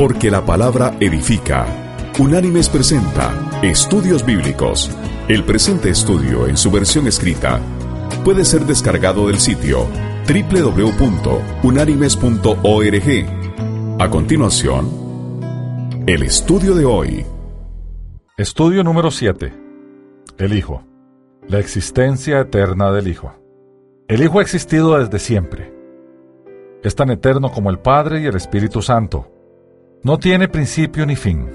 Porque la palabra edifica. Unánimes presenta Estudios Bíblicos. El presente estudio en su versión escrita puede ser descargado del sitio www.unánimes.org. A continuación, el estudio de hoy. Estudio número 7. El Hijo. La existencia eterna del Hijo. El Hijo ha existido desde siempre. Es tan eterno como el Padre y el Espíritu Santo. No tiene principio ni fin.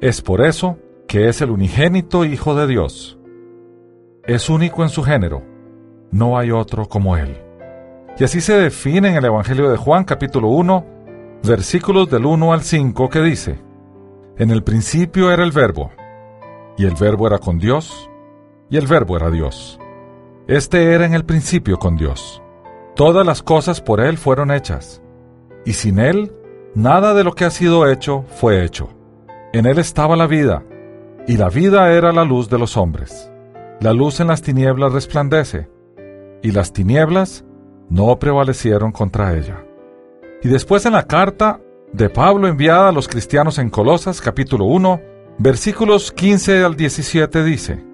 Es por eso que es el unigénito Hijo de Dios. Es único en su género. No hay otro como Él. Y así se define en el Evangelio de Juan capítulo 1, versículos del 1 al 5 que dice, En el principio era el verbo, y el verbo era con Dios, y el verbo era Dios. Este era en el principio con Dios. Todas las cosas por Él fueron hechas, y sin Él nada de lo que ha sido hecho fue hecho. En Él estaba la vida, y la vida era la luz de los hombres. La luz en las tinieblas resplandece, y las tinieblas no prevalecieron contra ella. Y después en la carta de Pablo enviada a los cristianos en Colosas capítulo 1, versículos 15 al 17 dice,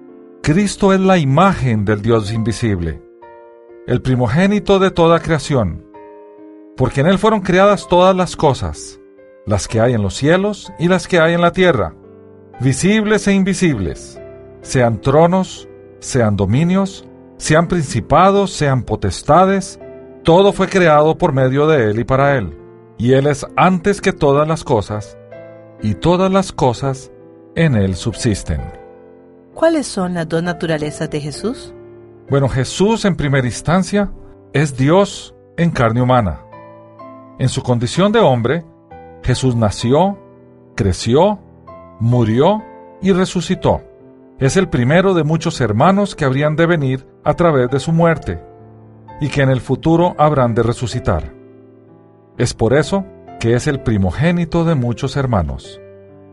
Cristo es la imagen del Dios invisible, el primogénito de toda creación, porque en Él fueron creadas todas las cosas, las que hay en los cielos y las que hay en la tierra, visibles e invisibles, sean tronos, sean dominios, sean principados, sean potestades, todo fue creado por medio de Él y para Él, y Él es antes que todas las cosas, y todas las cosas en Él subsisten. ¿Cuáles son las dos naturalezas de Jesús? Bueno, Jesús en primera instancia es Dios en carne humana. En su condición de hombre, Jesús nació, creció, murió y resucitó. Es el primero de muchos hermanos que habrían de venir a través de su muerte y que en el futuro habrán de resucitar. Es por eso que es el primogénito de muchos hermanos,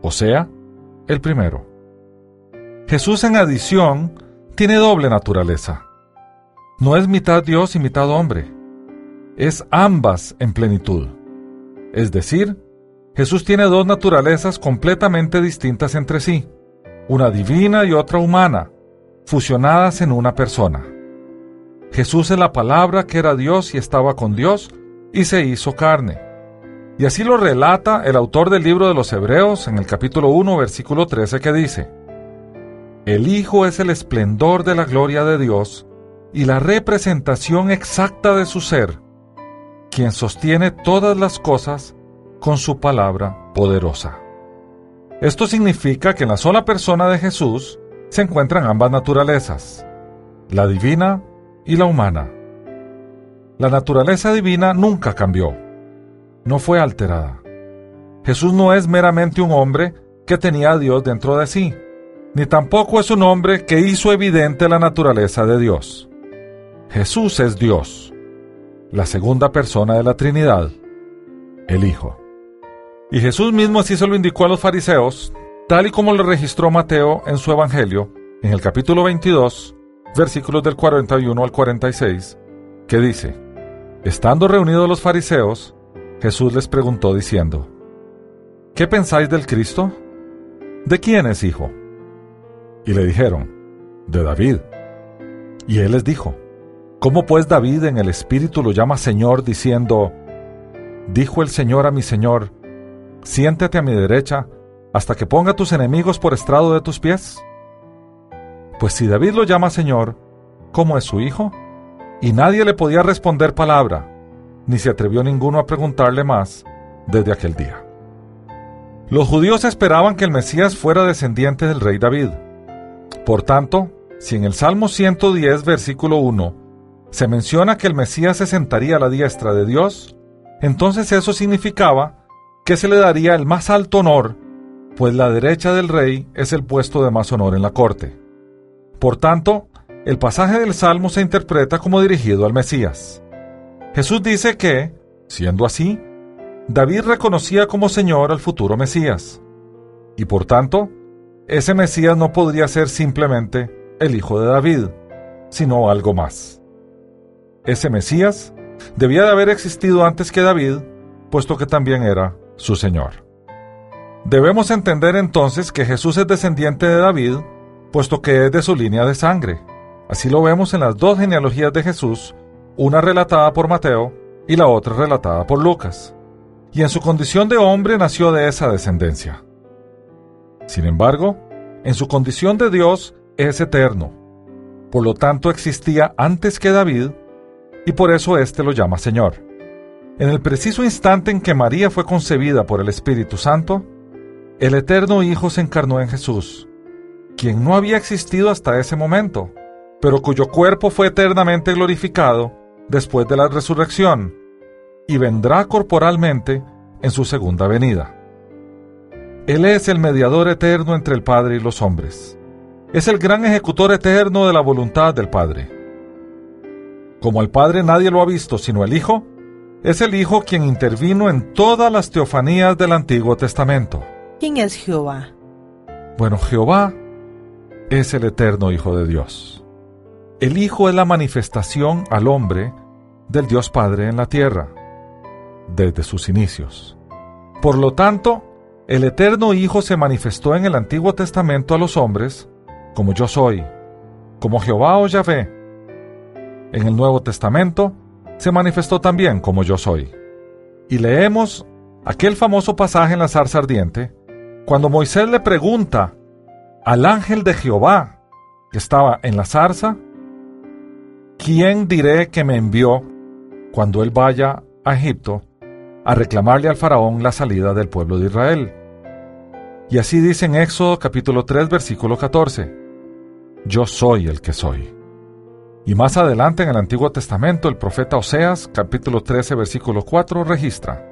o sea, el primero. Jesús en adición tiene doble naturaleza. No es mitad Dios y mitad hombre es ambas en plenitud. Es decir, Jesús tiene dos naturalezas completamente distintas entre sí, una divina y otra humana, fusionadas en una persona. Jesús es la palabra que era Dios y estaba con Dios y se hizo carne. Y así lo relata el autor del libro de los Hebreos en el capítulo 1, versículo 13 que dice, El Hijo es el esplendor de la gloria de Dios y la representación exacta de su ser quien sostiene todas las cosas con su palabra poderosa. Esto significa que en la sola persona de Jesús se encuentran ambas naturalezas, la divina y la humana. La naturaleza divina nunca cambió, no fue alterada. Jesús no es meramente un hombre que tenía a Dios dentro de sí, ni tampoco es un hombre que hizo evidente la naturaleza de Dios. Jesús es Dios la segunda persona de la Trinidad, el Hijo. Y Jesús mismo así se lo indicó a los fariseos, tal y como lo registró Mateo en su Evangelio, en el capítulo 22, versículos del 41 al 46, que dice, Estando reunidos los fariseos, Jesús les preguntó diciendo, ¿Qué pensáis del Cristo? ¿De quién es hijo? Y le dijeron, de David. Y él les dijo, ¿Cómo pues David en el Espíritu lo llama Señor diciendo, Dijo el Señor a mi Señor, siéntate a mi derecha hasta que ponga tus enemigos por estrado de tus pies? Pues si David lo llama Señor, ¿cómo es su hijo? Y nadie le podía responder palabra, ni se atrevió ninguno a preguntarle más desde aquel día. Los judíos esperaban que el Mesías fuera descendiente del rey David. Por tanto, si en el Salmo 110, versículo 1, se menciona que el Mesías se sentaría a la diestra de Dios, entonces eso significaba que se le daría el más alto honor, pues la derecha del rey es el puesto de más honor en la corte. Por tanto, el pasaje del Salmo se interpreta como dirigido al Mesías. Jesús dice que, siendo así, David reconocía como Señor al futuro Mesías, y por tanto, ese Mesías no podría ser simplemente el hijo de David, sino algo más. Ese Mesías debía de haber existido antes que David, puesto que también era su Señor. Debemos entender entonces que Jesús es descendiente de David, puesto que es de su línea de sangre. Así lo vemos en las dos genealogías de Jesús, una relatada por Mateo y la otra relatada por Lucas. Y en su condición de hombre nació de esa descendencia. Sin embargo, en su condición de Dios es eterno. Por lo tanto existía antes que David y por eso éste lo llama Señor. En el preciso instante en que María fue concebida por el Espíritu Santo, el eterno Hijo se encarnó en Jesús, quien no había existido hasta ese momento, pero cuyo cuerpo fue eternamente glorificado después de la resurrección, y vendrá corporalmente en su segunda venida. Él es el mediador eterno entre el Padre y los hombres. Es el gran ejecutor eterno de la voluntad del Padre. Como el Padre nadie lo ha visto sino el Hijo, es el Hijo quien intervino en todas las teofanías del Antiguo Testamento. ¿Quién es Jehová? Bueno, Jehová es el eterno Hijo de Dios. El Hijo es la manifestación al hombre del Dios Padre en la tierra, desde sus inicios. Por lo tanto, el eterno Hijo se manifestó en el Antiguo Testamento a los hombres como yo soy, como Jehová o Yahvé. En el Nuevo Testamento se manifestó también como yo soy. Y leemos aquel famoso pasaje en la zarza ardiente, cuando Moisés le pregunta al ángel de Jehová que estaba en la zarza, ¿quién diré que me envió cuando él vaya a Egipto a reclamarle al faraón la salida del pueblo de Israel? Y así dice en Éxodo capítulo 3 versículo 14, Yo soy el que soy. Y más adelante en el Antiguo Testamento el profeta Oseas capítulo 13 versículo 4 registra,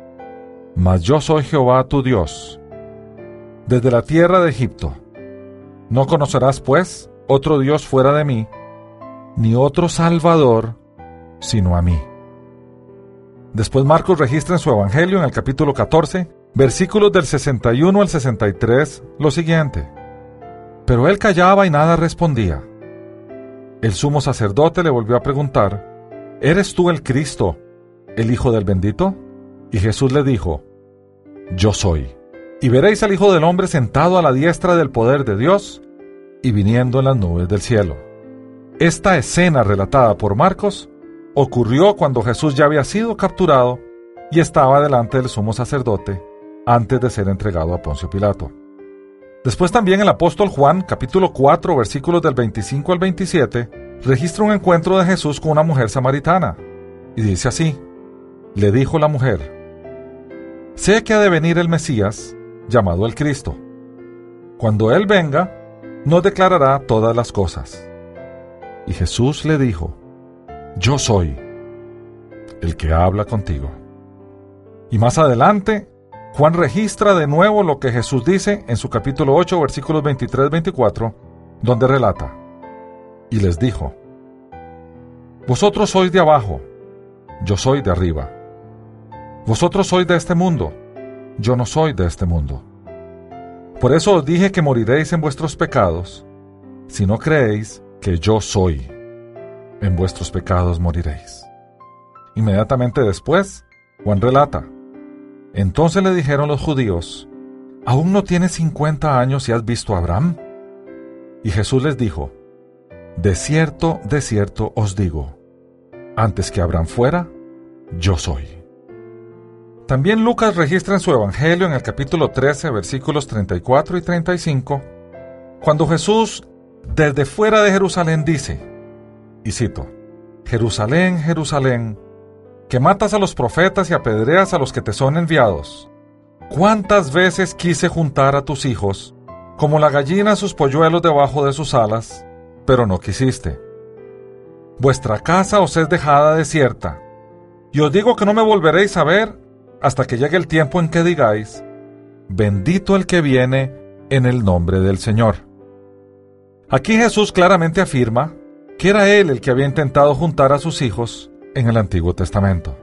Mas yo soy Jehová tu Dios, desde la tierra de Egipto. No conocerás, pues, otro Dios fuera de mí, ni otro Salvador sino a mí. Después Marcos registra en su Evangelio, en el capítulo 14, versículos del 61 al 63, lo siguiente. Pero él callaba y nada respondía. El sumo sacerdote le volvió a preguntar, ¿Eres tú el Cristo, el Hijo del bendito? Y Jesús le dijo, Yo soy. Y veréis al Hijo del Hombre sentado a la diestra del poder de Dios y viniendo en las nubes del cielo. Esta escena relatada por Marcos ocurrió cuando Jesús ya había sido capturado y estaba delante del sumo sacerdote antes de ser entregado a Poncio Pilato. Después también el apóstol Juan, capítulo 4, versículos del 25 al 27, registra un encuentro de Jesús con una mujer samaritana. Y dice así, le dijo la mujer, sé que ha de venir el Mesías, llamado el Cristo. Cuando Él venga, nos declarará todas las cosas. Y Jesús le dijo, yo soy el que habla contigo. Y más adelante, Juan registra de nuevo lo que Jesús dice en su capítulo 8, versículos 23-24, donde relata, y les dijo, Vosotros sois de abajo, yo soy de arriba. Vosotros sois de este mundo, yo no soy de este mundo. Por eso os dije que moriréis en vuestros pecados, si no creéis que yo soy en vuestros pecados moriréis. Inmediatamente después, Juan relata, entonces le dijeron los judíos, ¿aún no tienes cincuenta años y has visto a Abraham? Y Jesús les dijo, de cierto, de cierto os digo, antes que Abraham fuera, yo soy. También Lucas registra en su Evangelio en el capítulo 13, versículos 34 y 35, cuando Jesús desde fuera de Jerusalén dice, y cito, Jerusalén, Jerusalén, que matas a los profetas y apedreas a los que te son enviados. ¿Cuántas veces quise juntar a tus hijos, como la gallina sus polluelos debajo de sus alas, pero no quisiste? Vuestra casa os es dejada desierta, y os digo que no me volveréis a ver hasta que llegue el tiempo en que digáis, bendito el que viene en el nombre del Señor. Aquí Jesús claramente afirma que era él el que había intentado juntar a sus hijos en el Antiguo Testamento.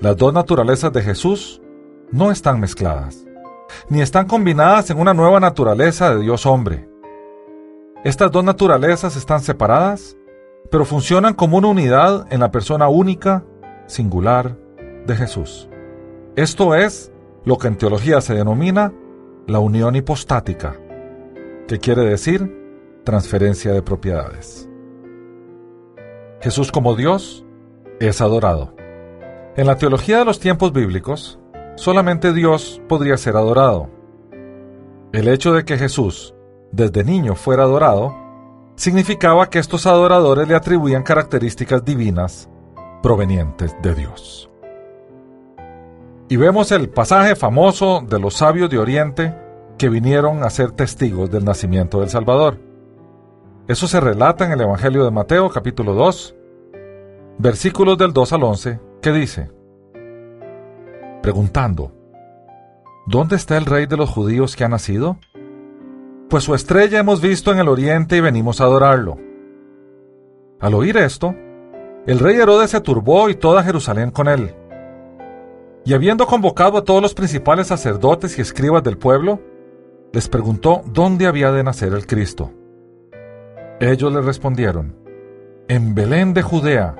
Las dos naturalezas de Jesús no están mezcladas, ni están combinadas en una nueva naturaleza de Dios hombre. Estas dos naturalezas están separadas, pero funcionan como una unidad en la persona única, singular, de Jesús. Esto es lo que en teología se denomina la unión hipostática, que quiere decir transferencia de propiedades. Jesús como Dios es adorado. En la teología de los tiempos bíblicos, solamente Dios podría ser adorado. El hecho de que Jesús, desde niño, fuera adorado, significaba que estos adoradores le atribuían características divinas provenientes de Dios. Y vemos el pasaje famoso de los sabios de Oriente que vinieron a ser testigos del nacimiento del Salvador. Eso se relata en el Evangelio de Mateo capítulo 2, versículos del 2 al 11, que dice, preguntando, ¿Dónde está el rey de los judíos que ha nacido? Pues su estrella hemos visto en el oriente y venimos a adorarlo. Al oír esto, el rey Herodes se turbó y toda Jerusalén con él. Y habiendo convocado a todos los principales sacerdotes y escribas del pueblo, les preguntó dónde había de nacer el Cristo. Ellos le respondieron, en Belén de Judea,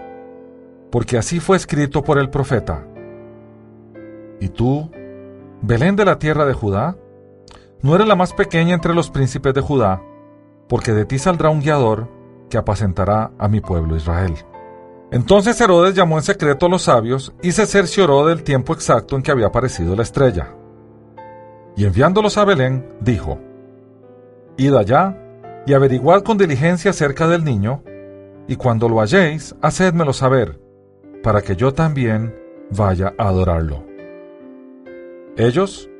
porque así fue escrito por el profeta. ¿Y tú, Belén de la tierra de Judá? No eres la más pequeña entre los príncipes de Judá, porque de ti saldrá un guiador que apacentará a mi pueblo Israel. Entonces Herodes llamó en secreto a los sabios y se cercioró del tiempo exacto en que había aparecido la estrella. Y enviándolos a Belén, dijo, Id allá y averiguad con diligencia acerca del niño, y cuando lo halléis, hacedmelo saber, para que yo también vaya a adorarlo. Ellos,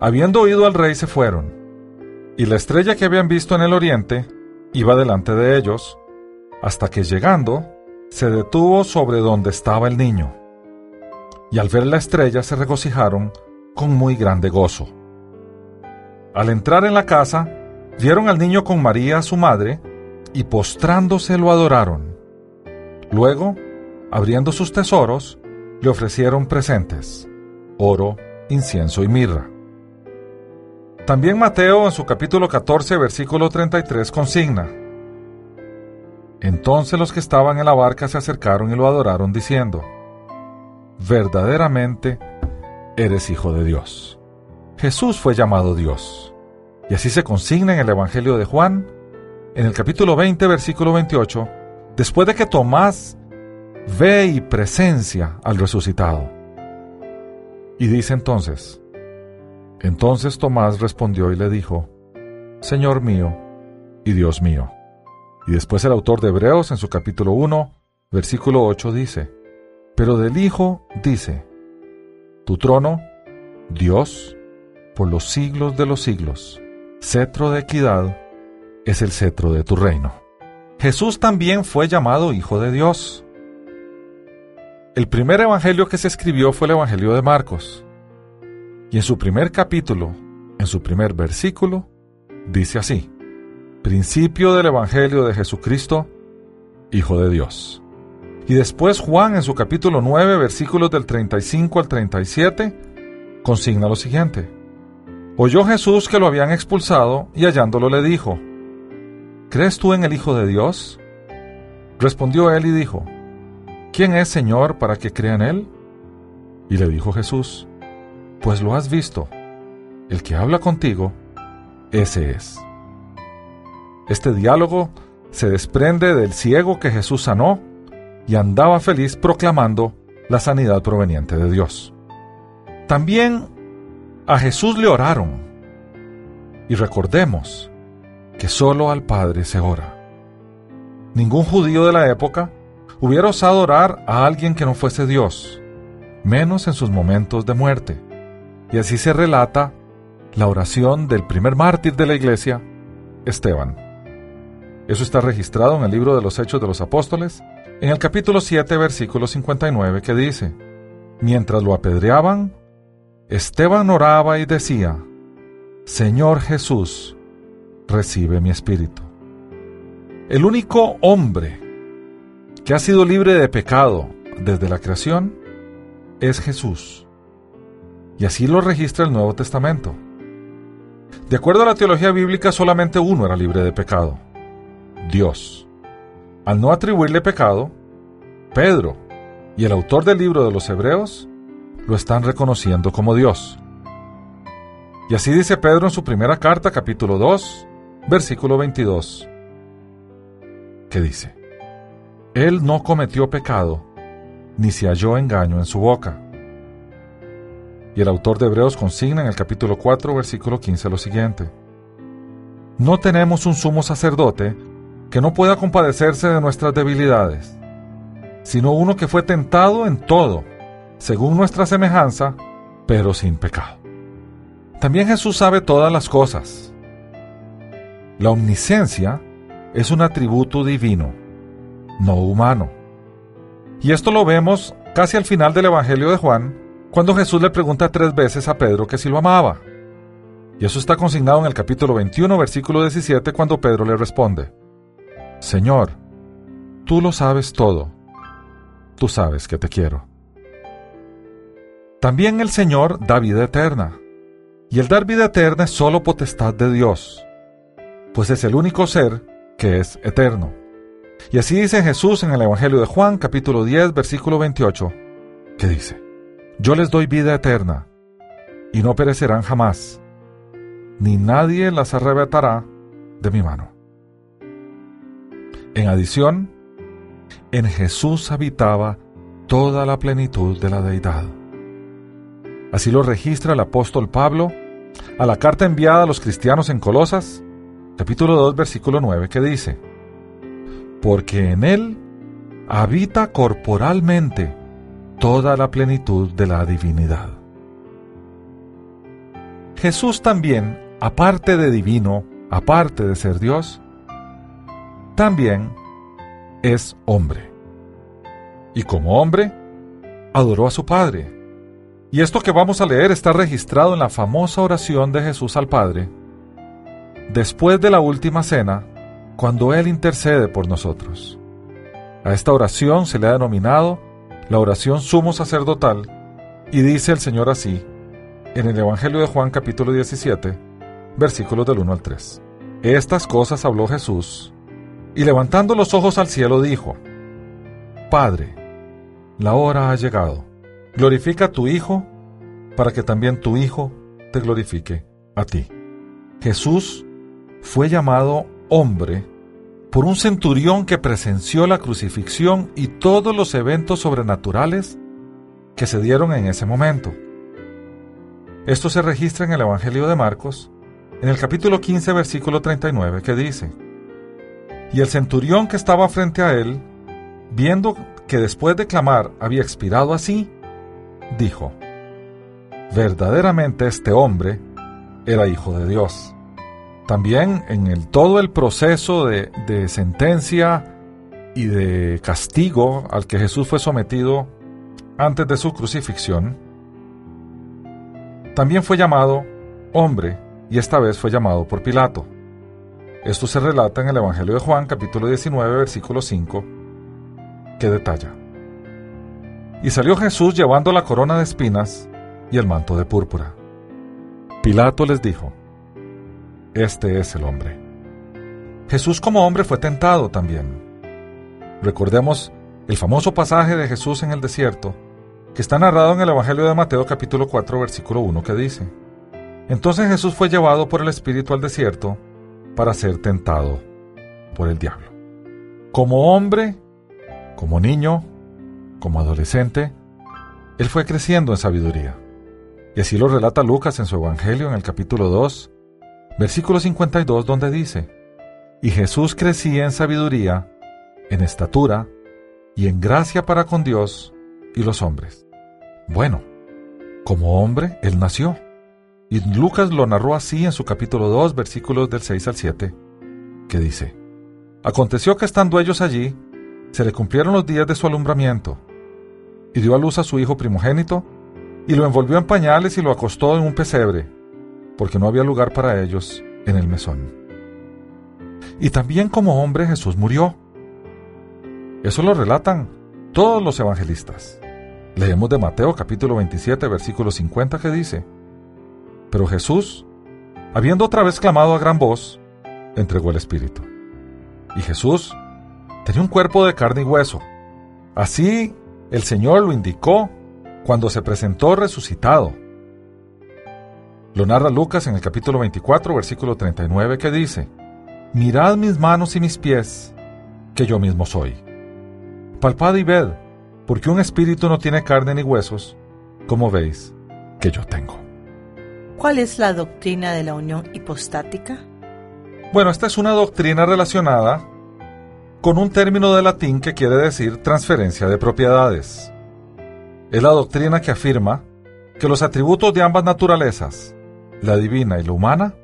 habiendo oído al rey, se fueron, y la estrella que habían visto en el oriente iba delante de ellos, hasta que llegando, se detuvo sobre donde estaba el niño. Y al ver la estrella se regocijaron con muy grande gozo. Al entrar en la casa, vieron al niño con María, su madre, y postrándose lo adoraron. Luego, abriendo sus tesoros, le ofrecieron presentes, oro, incienso y mirra. También Mateo en su capítulo 14, versículo 33 consigna, entonces los que estaban en la barca se acercaron y lo adoraron diciendo, verdaderamente eres hijo de Dios. Jesús fue llamado Dios. Y así se consigna en el Evangelio de Juan, en el capítulo 20, versículo 28, después de que Tomás ve y presencia al resucitado. Y dice entonces, entonces Tomás respondió y le dijo, Señor mío y Dios mío. Y después el autor de Hebreos en su capítulo 1, versículo 8 dice, pero del Hijo dice, tu trono, Dios, por los siglos de los siglos, cetro de equidad, es el cetro de tu reino. Jesús también fue llamado Hijo de Dios. El primer evangelio que se escribió fue el Evangelio de Marcos. Y en su primer capítulo, en su primer versículo, dice así, principio del Evangelio de Jesucristo, Hijo de Dios. Y después Juan en su capítulo 9, versículos del 35 al 37, consigna lo siguiente. Oyó Jesús que lo habían expulsado y hallándolo le dijo, ¿Crees tú en el Hijo de Dios? Respondió él y dijo, ¿quién es Señor para que crea en él? Y le dijo Jesús, pues lo has visto, el que habla contigo, ese es. Este diálogo se desprende del ciego que Jesús sanó y andaba feliz proclamando la sanidad proveniente de Dios. También a Jesús le oraron. Y recordemos que solo al Padre se ora. Ningún judío de la época hubiera osado orar a alguien que no fuese Dios, menos en sus momentos de muerte. Y así se relata la oración del primer mártir de la iglesia, Esteban. Eso está registrado en el libro de los Hechos de los Apóstoles, en el capítulo 7, versículo 59, que dice, Mientras lo apedreaban, Esteban oraba y decía, Señor Jesús, recibe mi espíritu. El único hombre que ha sido libre de pecado desde la creación es Jesús. Y así lo registra el Nuevo Testamento. De acuerdo a la teología bíblica, solamente uno era libre de pecado, Dios. Al no atribuirle pecado, Pedro y el autor del libro de los Hebreos lo están reconociendo como Dios. Y así dice Pedro en su primera carta, capítulo 2, versículo 22, que dice, Él no cometió pecado, ni se halló engaño en su boca. Y el autor de Hebreos consigna en el capítulo 4, versículo 15 lo siguiente, No tenemos un sumo sacerdote que no pueda compadecerse de nuestras debilidades, sino uno que fue tentado en todo, según nuestra semejanza, pero sin pecado. También Jesús sabe todas las cosas. La omnisciencia es un atributo divino, no humano. Y esto lo vemos casi al final del Evangelio de Juan, cuando Jesús le pregunta tres veces a Pedro que si lo amaba. Y eso está consignado en el capítulo 21, versículo 17, cuando Pedro le responde, Señor, tú lo sabes todo, tú sabes que te quiero. También el Señor da vida eterna. Y el dar vida eterna es solo potestad de Dios, pues es el único ser que es eterno. Y así dice Jesús en el Evangelio de Juan capítulo 10 versículo 28, que dice, Yo les doy vida eterna, y no perecerán jamás, ni nadie las arrebatará de mi mano. En adición, en Jesús habitaba toda la plenitud de la deidad. Así lo registra el apóstol Pablo a la carta enviada a los cristianos en Colosas, capítulo 2, versículo 9, que dice, Porque en Él habita corporalmente toda la plenitud de la divinidad. Jesús también, aparte de divino, aparte de ser Dios, también es hombre. Y como hombre, adoró a su Padre y esto que vamos a leer está registrado en la famosa oración de Jesús al Padre, después de la última cena, cuando Él intercede por nosotros. A esta oración se le ha denominado la oración sumo sacerdotal y dice el Señor así, en el Evangelio de Juan capítulo 17, versículos del 1 al 3. Estas cosas habló Jesús, y levantando los ojos al cielo dijo, Padre, la hora ha llegado Glorifica a tu Hijo para que también tu Hijo te glorifique a ti. Jesús fue llamado hombre por un centurión que presenció la crucifixión y todos los eventos sobrenaturales que se dieron en ese momento. Esto se registra en el Evangelio de Marcos, en el capítulo 15, versículo 39, que dice, Y el centurión que estaba frente a él, viendo que después de clamar había expirado así, dijo, verdaderamente este hombre era hijo de Dios. También en el, todo el proceso de, de sentencia y de castigo al que Jesús fue sometido antes de su crucifixión, también fue llamado hombre y esta vez fue llamado por Pilato. Esto se relata en el Evangelio de Juan capítulo 19 versículo 5 que detalla. Y salió Jesús llevando la corona de espinas y el manto de púrpura. Pilato les dijo, Este es el hombre. Jesús como hombre fue tentado también. Recordemos el famoso pasaje de Jesús en el desierto, que está narrado en el Evangelio de Mateo capítulo 4 versículo 1 que dice, Entonces Jesús fue llevado por el Espíritu al desierto para ser tentado por el diablo. Como hombre, como niño, como adolescente, él fue creciendo en sabiduría. Y así lo relata Lucas en su Evangelio en el capítulo 2, versículo 52, donde dice, Y Jesús crecía en sabiduría, en estatura y en gracia para con Dios y los hombres. Bueno, como hombre, Él nació. Y Lucas lo narró así en su capítulo 2, versículos del 6 al 7, que dice, Aconteció que estando ellos allí, se le cumplieron los días de su alumbramiento, y dio a luz a su hijo primogénito, y lo envolvió en pañales y lo acostó en un pesebre, porque no había lugar para ellos en el mesón. Y también como hombre Jesús murió. Eso lo relatan todos los evangelistas. Leemos de Mateo capítulo 27 versículo 50 que dice, Pero Jesús, habiendo otra vez clamado a gran voz, entregó el Espíritu. Y Jesús tenía un cuerpo de carne y hueso. Así el Señor lo indicó cuando se presentó resucitado. Lo narra Lucas en el capítulo 24, versículo 39, que dice, Mirad mis manos y mis pies, que yo mismo soy. Palpad y ved, porque un espíritu no tiene carne ni huesos, como veis que yo tengo. ¿Cuál es la doctrina de la unión hipostática? Bueno, esta es una doctrina relacionada con un término de latín que quiere decir transferencia de propiedades. Es la doctrina que afirma que los atributos de ambas naturalezas, la divina y la humana,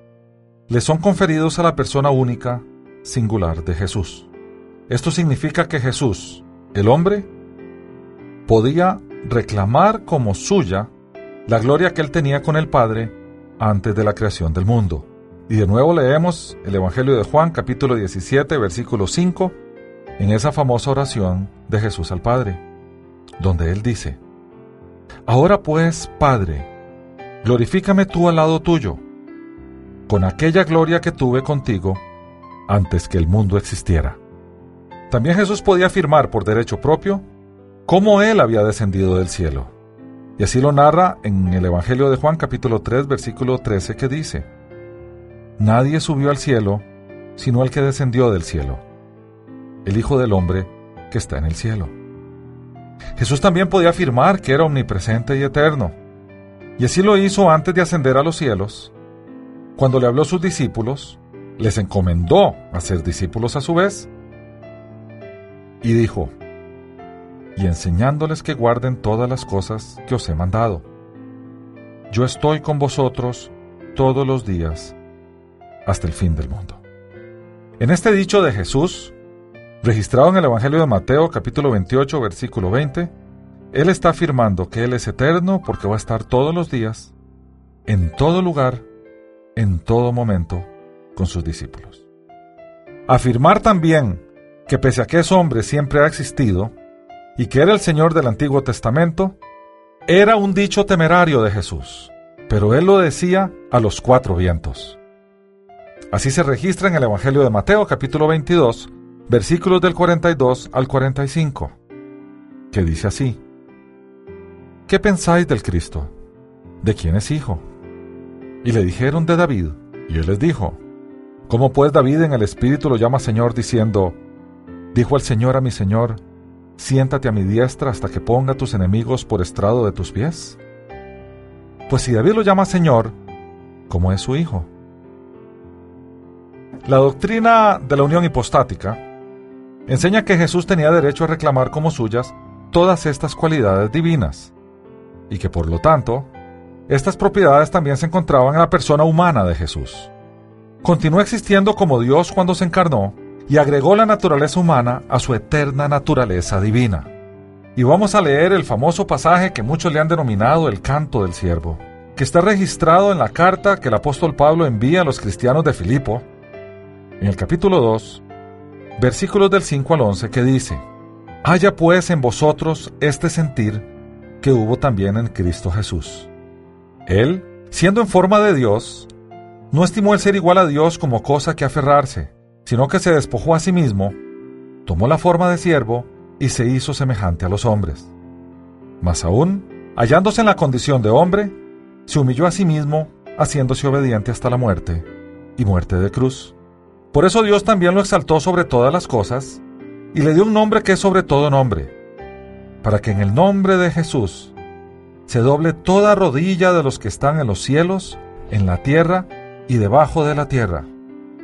le son conferidos a la persona única, singular de Jesús. Esto significa que Jesús, el hombre, podía reclamar como suya la gloria que él tenía con el Padre antes de la creación del mundo. Y de nuevo leemos el Evangelio de Juan capítulo 17 versículo 5 en esa famosa oración de Jesús al Padre, donde él dice, Ahora pues, Padre, glorifícame tú al lado tuyo, con aquella gloria que tuve contigo antes que el mundo existiera. También Jesús podía afirmar por derecho propio cómo Él había descendido del cielo. Y así lo narra en el Evangelio de Juan capítulo 3 versículo 13 que dice, Nadie subió al cielo sino el que descendió del cielo, el Hijo del Hombre que está en el cielo. Jesús también podía afirmar que era omnipresente y eterno, y así lo hizo antes de ascender a los cielos. Cuando le habló a sus discípulos, les encomendó a ser discípulos a su vez, y dijo, y enseñándoles que guarden todas las cosas que os he mandado. Yo estoy con vosotros todos los días hasta el fin del mundo. En este dicho de Jesús, registrado en el Evangelio de Mateo capítulo 28 versículo 20, Él está afirmando que Él es eterno porque va a estar todos los días, en todo lugar, en todo momento, con sus discípulos. Afirmar también que pese a que ese hombre siempre ha existido, y que era el Señor del Antiguo Testamento, era un dicho temerario de Jesús, pero él lo decía a los cuatro vientos. Así se registra en el Evangelio de Mateo capítulo 22, versículos del 42 al 45, que dice así, ¿Qué pensáis del Cristo? ¿De quién es hijo? Y le dijeron de David, y él les dijo, ¿Cómo pues David en el Espíritu lo llama Señor diciendo, Dijo el Señor a mi Señor, siéntate a mi diestra hasta que ponga tus enemigos por estrado de tus pies? Pues si David lo llama Señor, ¿cómo es su hijo? La doctrina de la unión hipostática enseña que Jesús tenía derecho a reclamar como suyas todas estas cualidades divinas, y que por lo tanto, estas propiedades también se encontraban en la persona humana de Jesús. Continuó existiendo como Dios cuando se encarnó y agregó la naturaleza humana a su eterna naturaleza divina. Y vamos a leer el famoso pasaje que muchos le han denominado el canto del siervo, que está registrado en la carta que el apóstol Pablo envía a los cristianos de Filipo, en el capítulo 2, versículos del 5 al 11, que dice, Haya pues en vosotros este sentir que hubo también en Cristo Jesús. Él, siendo en forma de Dios, no estimó el ser igual a Dios como cosa que aferrarse, sino que se despojó a sí mismo, tomó la forma de siervo y se hizo semejante a los hombres. Mas aún, hallándose en la condición de hombre, se humilló a sí mismo, haciéndose obediente hasta la muerte, y muerte de cruz. Por eso Dios también lo exaltó sobre todas las cosas, y le dio un nombre que es sobre todo nombre, para que en el nombre de Jesús se doble toda rodilla de los que están en los cielos, en la tierra y debajo de la tierra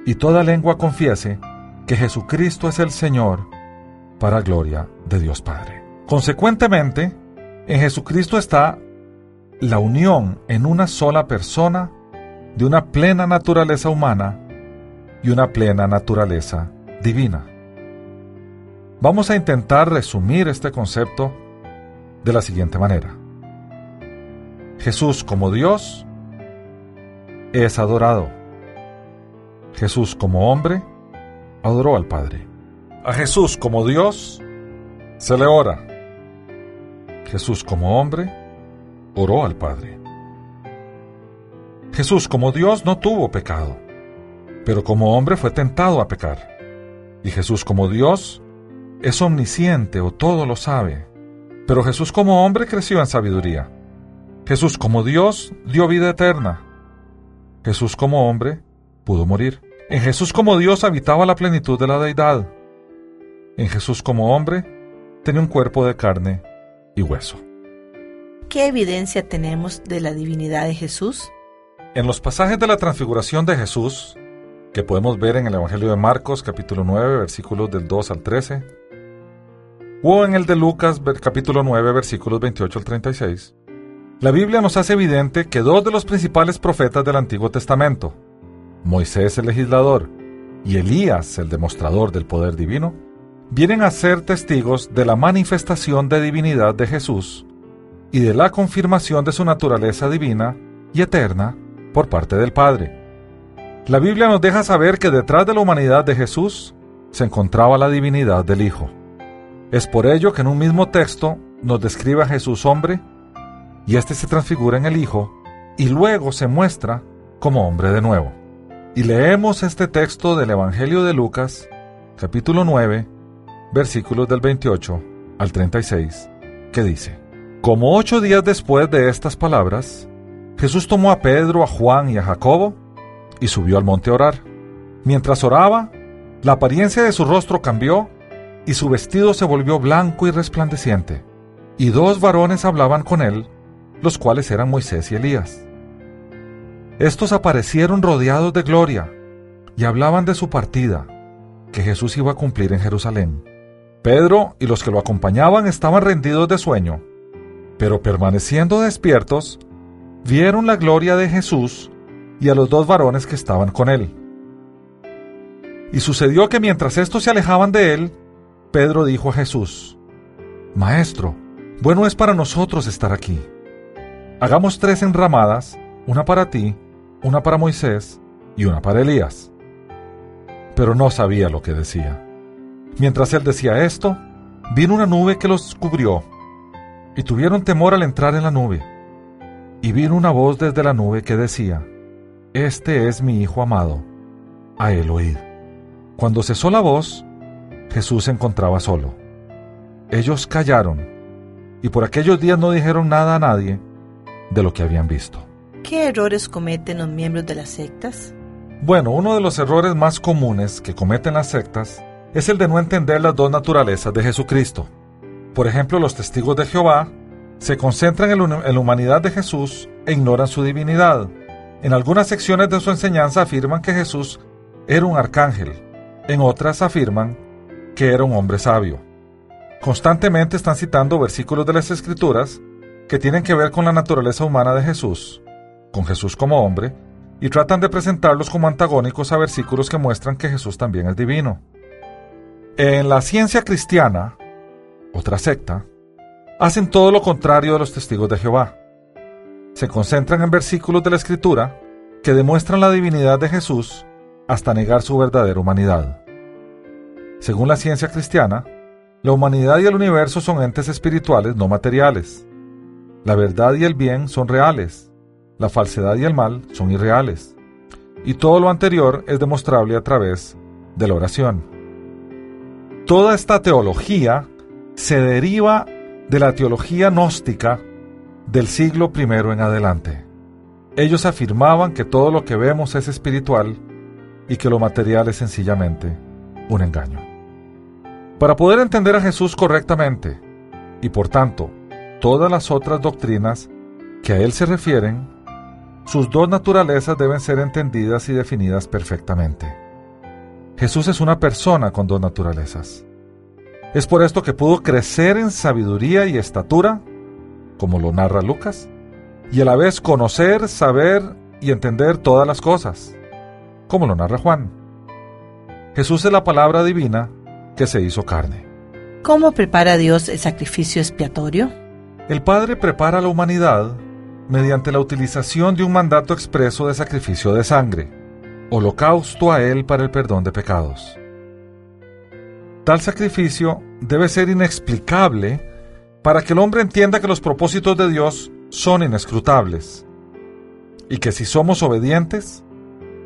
y toda lengua confiese que Jesucristo es el Señor, para gloria de Dios Padre. Consecuentemente, en Jesucristo está la unión en una sola persona de una plena naturaleza humana y una plena naturaleza divina. Vamos a intentar resumir este concepto de la siguiente manera. Jesús como Dios es adorado. Jesús como hombre adoró al Padre. A Jesús como Dios se le ora. Jesús como hombre oró al Padre. Jesús como Dios no tuvo pecado, pero como hombre fue tentado a pecar. Y Jesús como Dios es omnisciente o todo lo sabe, pero Jesús como hombre creció en sabiduría. Jesús como Dios dio vida eterna, Jesús como hombre pudo morir. En Jesús como Dios habitaba la plenitud de la deidad. En Jesús como hombre tenía un cuerpo de carne y hueso. ¿Qué evidencia tenemos de la divinidad de Jesús? En los pasajes de la transfiguración de Jesús, que podemos ver en el Evangelio de Marcos capítulo 9 versículos del 2 al 13, o en el de Lucas capítulo 9 versículos 28 al 36, la Biblia nos hace evidente que dos de los principales profetas del Antiguo Testamento, Moisés el legislador y Elías el demostrador del poder divino, vienen a ser testigos de la manifestación de divinidad de Jesús y de la confirmación de su naturaleza divina y eterna por parte del Padre. La Biblia nos deja saber que detrás de la humanidad de Jesús se encontraba la divinidad del Hijo. Es por ello que en un mismo texto nos describe a Jesús hombre y éste se transfigura en el Hijo y luego se muestra como hombre de nuevo. Y leemos este texto del Evangelio de Lucas, capítulo 9, versículos del 28 al 36, que dice, Como ocho días después de estas palabras, Jesús tomó a Pedro, a Juan y a Jacobo y subió al monte a orar. Mientras oraba, la apariencia de su rostro cambió y su vestido se volvió blanco y resplandeciente. Y dos varones hablaban con él, los cuales eran Moisés y Elías. Estos aparecieron rodeados de gloria y hablaban de su partida, que Jesús iba a cumplir en Jerusalén. Pedro y los que lo acompañaban estaban rendidos de sueño, pero permaneciendo despiertos, vieron la gloria de Jesús y a los dos varones que estaban con él. Y sucedió que mientras estos se alejaban de él, Pedro dijo a Jesús, Maestro, bueno es para nosotros estar aquí. Hagamos tres enramadas, una para ti, una para Moisés y una para Elías. Pero no sabía lo que decía. Mientras él decía esto, vino una nube que los cubrió, y tuvieron temor al entrar en la nube. Y vino una voz desde la nube que decía, Este es mi Hijo amado, a él oíd. Cuando cesó la voz, Jesús se encontraba solo. Ellos callaron, y por aquellos días no dijeron nada a nadie de lo que habían visto. ¿Qué errores cometen los miembros de las sectas? Bueno, uno de los errores más comunes que cometen las sectas es el de no entender las dos naturalezas de Jesucristo. Por ejemplo, los testigos de Jehová se concentran en la humanidad de Jesús e ignoran su divinidad. En algunas secciones de su enseñanza afirman que Jesús era un arcángel, en otras afirman que era un hombre sabio. Constantemente están citando versículos de las Escrituras que tienen que ver con la naturaleza humana de Jesús, con Jesús como hombre, y tratan de presentarlos como antagónicos a versículos que muestran que Jesús también es divino. En la ciencia cristiana, otra secta, hacen todo lo contrario de los testigos de Jehová. Se concentran en versículos de la Escritura que demuestran la divinidad de Jesús hasta negar su verdadera humanidad. Según la ciencia cristiana, la humanidad y el universo son entes espirituales no materiales. La verdad y el bien son reales, la falsedad y el mal son irreales. Y todo lo anterior es demostrable a través de la oración. Toda esta teología se deriva de la teología gnóstica del siglo I en adelante. Ellos afirmaban que todo lo que vemos es espiritual y que lo material es sencillamente un engaño. Para poder entender a Jesús correctamente, y por tanto todas las otras doctrinas que a Él se refieren, sus dos naturalezas deben ser entendidas y definidas perfectamente. Jesús es una persona con dos naturalezas. Es por esto que pudo crecer en sabiduría y estatura, como lo narra Lucas, y a la vez conocer, saber y entender todas las cosas, como lo narra Juan. Jesús es la palabra divina que se hizo carne. ¿Cómo prepara Dios el sacrificio expiatorio? El Padre prepara a la humanidad mediante la utilización de un mandato expreso de sacrificio de sangre holocausto a Él para el perdón de pecados. Tal sacrificio debe ser inexplicable para que el hombre entienda que los propósitos de Dios son inescrutables y que si somos obedientes,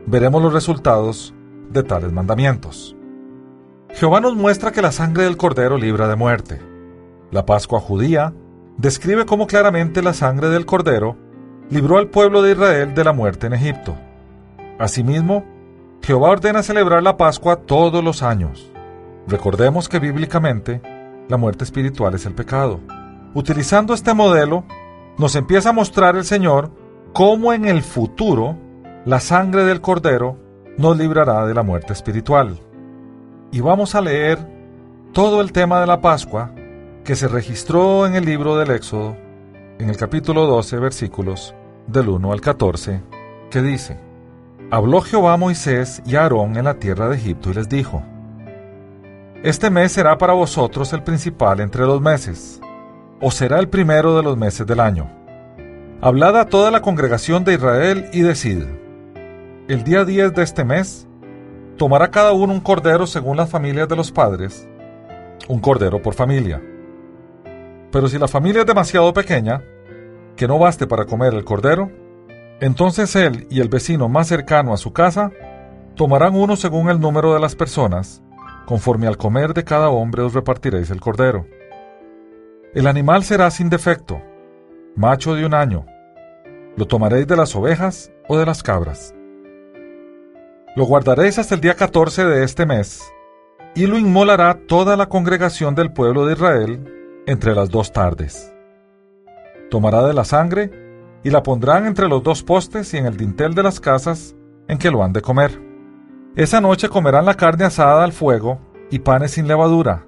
veremos los resultados de tales mandamientos. Jehová nos muestra que la sangre del cordero libra de muerte. La Pascua judía describe cómo claramente la sangre del cordero libró al pueblo de Israel de la muerte en Egipto. Asimismo, Jehová ordena celebrar la Pascua todos los años. Recordemos que bíblicamente la muerte espiritual es el pecado. Utilizando este modelo, nos empieza a mostrar el Señor cómo en el futuro la sangre del Cordero nos librará de la muerte espiritual. Y vamos a leer todo el tema de la Pascua que se registró en el libro del Éxodo, en el capítulo 12, versículos del 1 al 14, que dice, Habló Jehová a Moisés y a Aarón en la tierra de Egipto y les dijo, Este mes será para vosotros el principal entre los meses, o será el primero de los meses del año. Hablad a toda la congregación de Israel y decid, el día 10 de este mes, tomará cada uno un cordero según las familias de los padres, un cordero por familia. Pero si la familia es demasiado pequeña, que no baste para comer el cordero, entonces él y el vecino más cercano a su casa tomarán uno según el número de las personas, conforme al comer de cada hombre os repartiréis el cordero. El animal será sin defecto, macho de un año. Lo tomaréis de las ovejas o de las cabras. Lo guardaréis hasta el día 14 de este mes, y lo inmolará toda la congregación del pueblo de Israel entre las dos tardes. Tomará de la sangre y la pondrán entre los dos postes y en el dintel de las casas en que lo han de comer. Esa noche comerán la carne asada al fuego y panes sin levadura,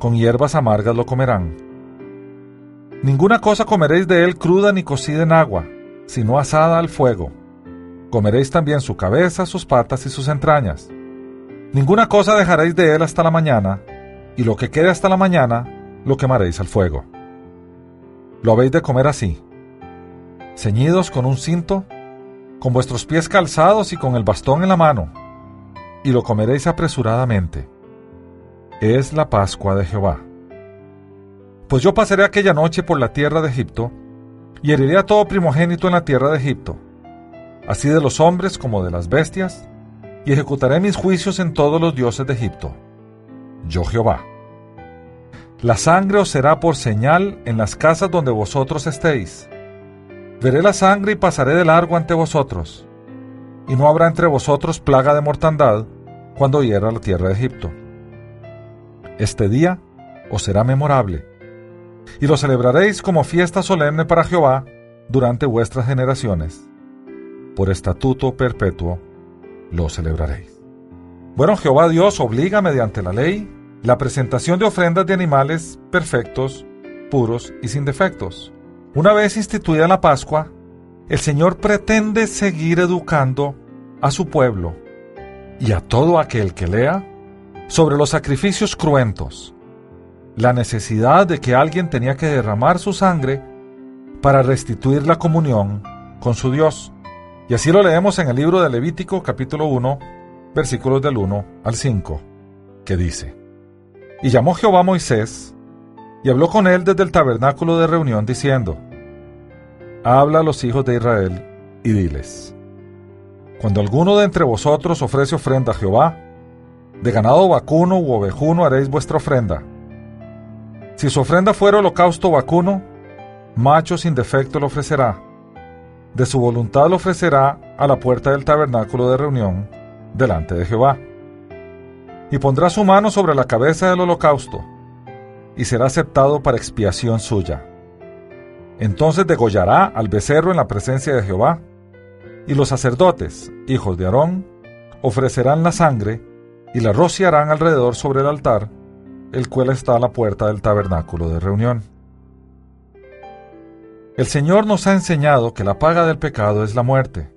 con hierbas amargas lo comerán. Ninguna cosa comeréis de él cruda ni cocida en agua, sino asada al fuego. Comeréis también su cabeza, sus patas y sus entrañas. Ninguna cosa dejaréis de él hasta la mañana, y lo que quede hasta la mañana lo quemaréis al fuego. Lo habéis de comer así ceñidos con un cinto, con vuestros pies calzados y con el bastón en la mano, y lo comeréis apresuradamente. Es la Pascua de Jehová. Pues yo pasaré aquella noche por la tierra de Egipto, y heriré a todo primogénito en la tierra de Egipto, así de los hombres como de las bestias, y ejecutaré mis juicios en todos los dioses de Egipto. Yo Jehová. La sangre os será por señal en las casas donde vosotros estéis Veré la sangre y pasaré de largo ante vosotros, y no habrá entre vosotros plaga de mortandad cuando hiera la tierra de Egipto. Este día os será memorable, y lo celebraréis como fiesta solemne para Jehová durante vuestras generaciones. Por estatuto perpetuo lo celebraréis. Bueno, Jehová Dios obliga mediante la ley la presentación de ofrendas de animales perfectos, puros y sin defectos una vez instituida la Pascua, el Señor pretende seguir educando a su pueblo y a todo aquel que lea sobre los sacrificios cruentos, la necesidad de que alguien tenía que derramar su sangre para restituir la comunión con su Dios. Y así lo leemos en el libro de Levítico capítulo 1, versículos del 1 al 5, que dice, Y llamó Jehová a Moisés, y habló con él desde el tabernáculo de reunión diciendo, Habla a los hijos de Israel y diles, Cuando alguno de entre vosotros ofrece ofrenda a Jehová, de ganado vacuno u ovejuno haréis vuestra ofrenda. Si su ofrenda fuera holocausto vacuno, macho sin defecto lo ofrecerá. De su voluntad lo ofrecerá a la puerta del tabernáculo de reunión, delante de Jehová. Y pondrá su mano sobre la cabeza del holocausto, y será aceptado para expiación suya. Entonces degollará al becerro en la presencia de Jehová, y los sacerdotes, hijos de Aarón, ofrecerán la sangre y la rociarán alrededor sobre el altar, el cual está a la puerta del tabernáculo de reunión. El Señor nos ha enseñado que la paga del pecado es la muerte.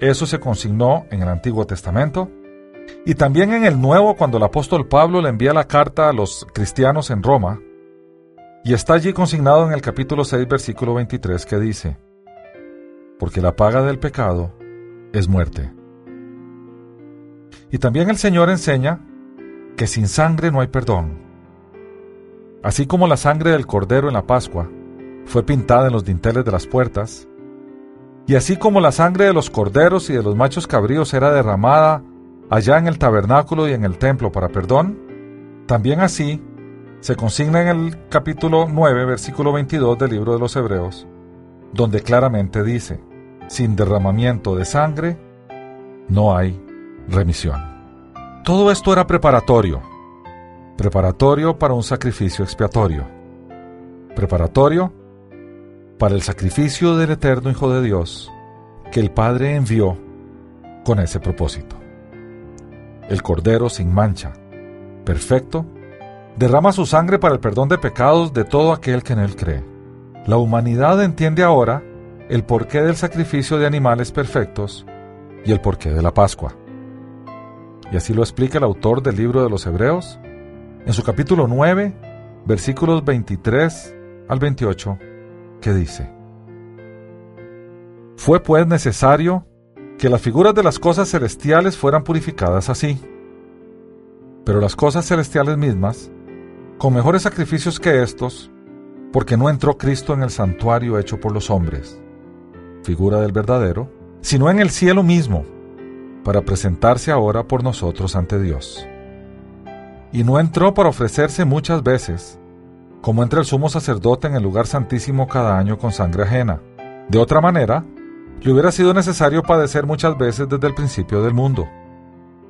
Eso se consignó en el Antiguo Testamento y también en el Nuevo cuando el apóstol Pablo le envía la carta a los cristianos en Roma, y está allí consignado en el capítulo 6, versículo 23, que dice, Porque la paga del pecado es muerte. Y también el Señor enseña que sin sangre no hay perdón. Así como la sangre del cordero en la Pascua fue pintada en los dinteles de las puertas, y así como la sangre de los corderos y de los machos cabríos era derramada allá en el tabernáculo y en el templo para perdón, también así se consigna en el capítulo 9, versículo 22 del libro de los Hebreos, donde claramente dice, sin derramamiento de sangre no hay remisión. Todo esto era preparatorio, preparatorio para un sacrificio expiatorio, preparatorio para el sacrificio del eterno Hijo de Dios que el Padre envió con ese propósito. El Cordero sin mancha, perfecto, derrama su sangre para el perdón de pecados de todo aquel que en él cree. La humanidad entiende ahora el porqué del sacrificio de animales perfectos y el porqué de la Pascua. Y así lo explica el autor del libro de los Hebreos en su capítulo 9, versículos 23 al 28, que dice, Fue pues necesario que las figuras de las cosas celestiales fueran purificadas así, pero las cosas celestiales mismas, con mejores sacrificios que estos, porque no entró Cristo en el santuario hecho por los hombres, figura del verdadero, sino en el cielo mismo, para presentarse ahora por nosotros ante Dios. Y no entró para ofrecerse muchas veces, como entra el sumo sacerdote en el lugar santísimo cada año con sangre ajena. De otra manera, le hubiera sido necesario padecer muchas veces desde el principio del mundo.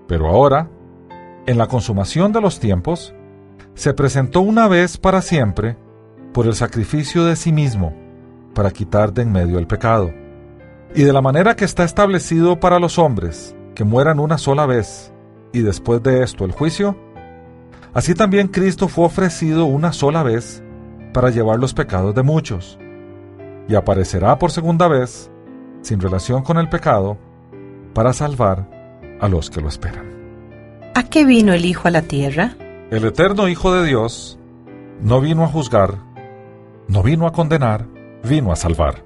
Pero ahora, en la consumación de los tiempos, se presentó una vez para siempre por el sacrificio de sí mismo, para quitar de en medio el pecado. Y de la manera que está establecido para los hombres, que mueran una sola vez, y después de esto el juicio, así también Cristo fue ofrecido una sola vez para llevar los pecados de muchos, y aparecerá por segunda vez, sin relación con el pecado, para salvar a los que lo esperan. ¿A qué vino el Hijo a la tierra? El eterno Hijo de Dios no vino a juzgar, no vino a condenar, vino a salvar.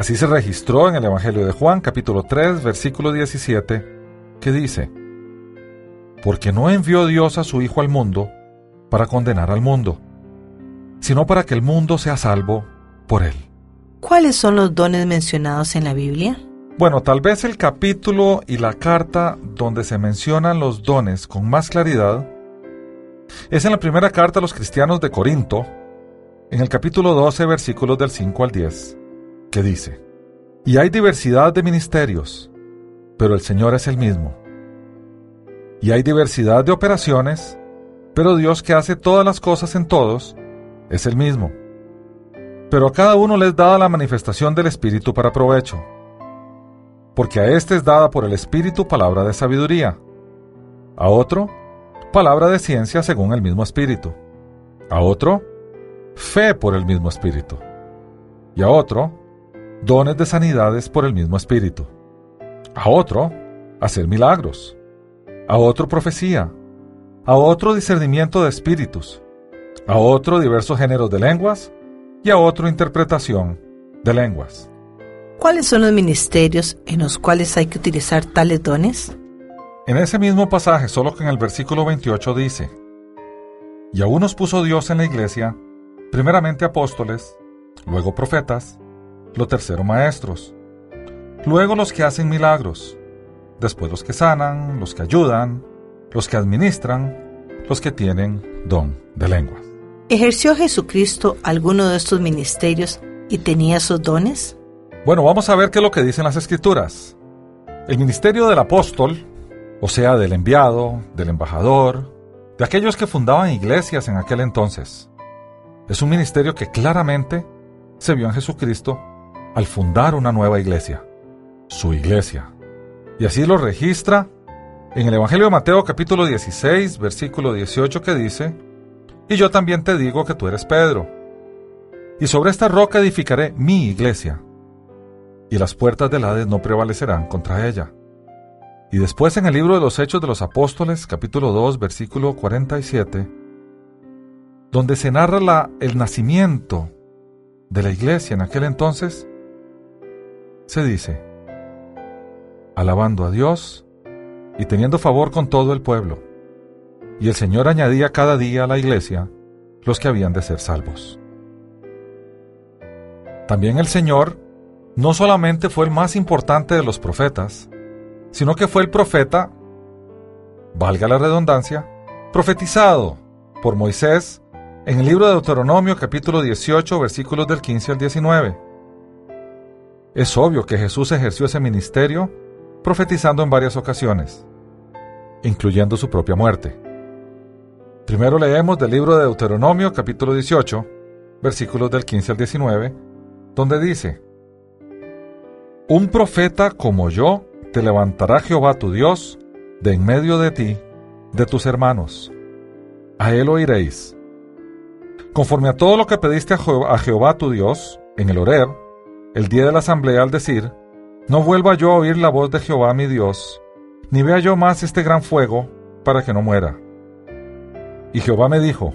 Así se registró en el Evangelio de Juan capítulo 3 versículo 17, que dice, Porque no envió Dios a su Hijo al mundo para condenar al mundo, sino para que el mundo sea salvo por él. ¿Cuáles son los dones mencionados en la Biblia? Bueno, tal vez el capítulo y la carta donde se mencionan los dones con más claridad es en la primera carta a los cristianos de Corinto, en el capítulo 12, versículos del 5 al 10, que dice, Y hay diversidad de ministerios, pero el Señor es el mismo. Y hay diversidad de operaciones, pero Dios que hace todas las cosas en todos, es el mismo. Pero a cada uno les dada la manifestación del Espíritu para provecho. Porque a éste es dada por el Espíritu palabra de sabiduría, a otro palabra de ciencia según el mismo Espíritu, a otro fe por el mismo Espíritu, y a otro, dones de sanidades por el mismo Espíritu, a otro, hacer milagros, a otro profecía, a otro discernimiento de espíritus, a otro diversos géneros de lenguas, y a otro interpretación de lenguas. ¿Cuáles son los ministerios en los cuales hay que utilizar tales dones? En ese mismo pasaje, solo que en el versículo 28 dice, Y a unos puso Dios en la iglesia primeramente apóstoles, luego profetas, lo tercero maestros, luego los que hacen milagros, después los que sanan, los que ayudan, los que administran, los que tienen don de lenguas. ¿Ejerció Jesucristo alguno de estos ministerios y tenía esos dones? Bueno, vamos a ver qué es lo que dicen las escrituras. El ministerio del apóstol, o sea, del enviado, del embajador, de aquellos que fundaban iglesias en aquel entonces, es un ministerio que claramente se vio en Jesucristo al fundar una nueva iglesia, su iglesia. Y así lo registra en el Evangelio de Mateo capítulo 16, versículo 18 que dice, Y yo también te digo que tú eres Pedro, y sobre esta roca edificaré mi iglesia, y las puertas del Hades no prevalecerán contra ella. Y después en el libro de los Hechos de los Apóstoles capítulo 2, versículo 47, donde se narra el nacimiento de la iglesia en aquel entonces, se dice, alabando a Dios y teniendo favor con todo el pueblo. Y el Señor añadía cada día a la iglesia los que habían de ser salvos. También el Señor no solamente fue el más importante de los profetas, sino que fue el profeta, valga la redundancia, profetizado por Moisés en el libro de Deuteronomio capítulo 18 versículos del 15 al 19. Es obvio que Jesús ejerció ese ministerio profetizando en varias ocasiones, incluyendo su propia muerte. Primero leemos del libro de Deuteronomio capítulo 18, versículos del 15 al 19, donde dice, Un profeta como yo te levantará Jehová tu Dios de en medio de ti, de tus hermanos. A él oiréis. Conforme a todo lo que pediste a Jehová, a Jehová tu Dios, en el Orer, el día de la asamblea al decir, no vuelva yo a oír la voz de Jehová mi Dios, ni vea yo más este gran fuego, para que no muera. Y Jehová me dijo,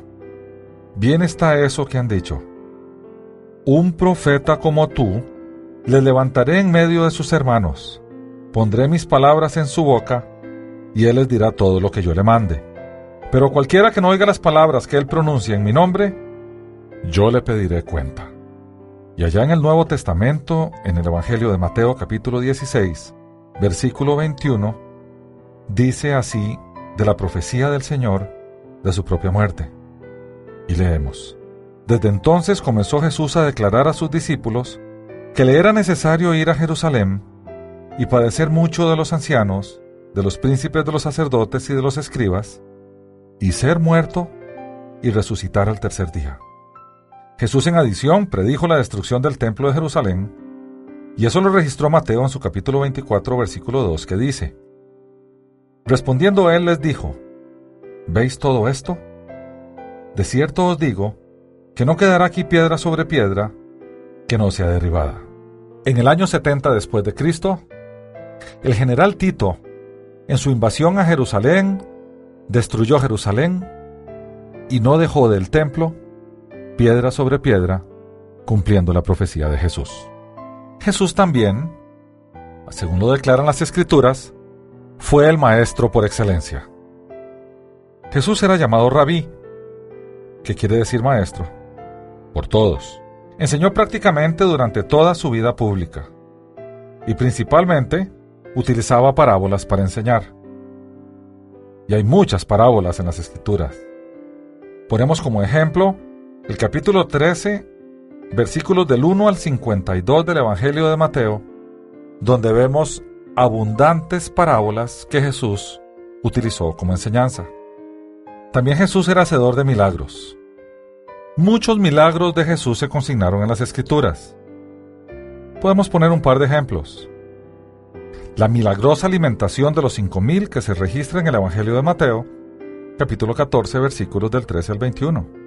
Bien está eso que han dicho. Un profeta como tú, le levantaré en medio de sus hermanos, pondré mis palabras en su boca, y él les dirá todo lo que yo le mande. Pero cualquiera que no oiga las palabras que él pronuncia en mi nombre, yo le pediré cuenta. Y allá en el Nuevo Testamento, en el Evangelio de Mateo capítulo 16, versículo 21, dice así de la profecía del Señor, de su propia muerte. Y leemos, Desde entonces comenzó Jesús a declarar a sus discípulos que le era necesario ir a Jerusalén y padecer mucho de los ancianos, de los príncipes de los sacerdotes y de los escribas, y ser muerto y resucitar al tercer día. Jesús en adición predijo la destrucción del templo de Jerusalén, y eso lo registró Mateo en su capítulo 24, versículo 2, que dice, Respondiendo él les dijo, ¿Veis todo esto? De cierto os digo que no quedará aquí piedra sobre piedra que no sea derribada. En el año 70 después de Cristo, el general Tito, en su invasión a Jerusalén, destruyó Jerusalén y no dejó del templo piedra sobre piedra, cumpliendo la profecía de Jesús. Jesús también, según lo declaran las escrituras, fue el maestro por excelencia. Jesús era llamado rabí, que quiere decir maestro, por todos. Enseñó prácticamente durante toda su vida pública y principalmente utilizaba parábolas para enseñar. Y hay muchas parábolas en las escrituras. Ponemos como ejemplo el capítulo 13, versículos del 1 al 52 del Evangelio de Mateo, donde vemos abundantes parábolas que Jesús utilizó como enseñanza. También Jesús era hacedor de milagros. Muchos milagros de Jesús se consignaron en las Escrituras. Podemos poner un par de ejemplos. La milagrosa alimentación de los cinco mil que se registra en el Evangelio de Mateo, capítulo 14, versículos del 13 al 21.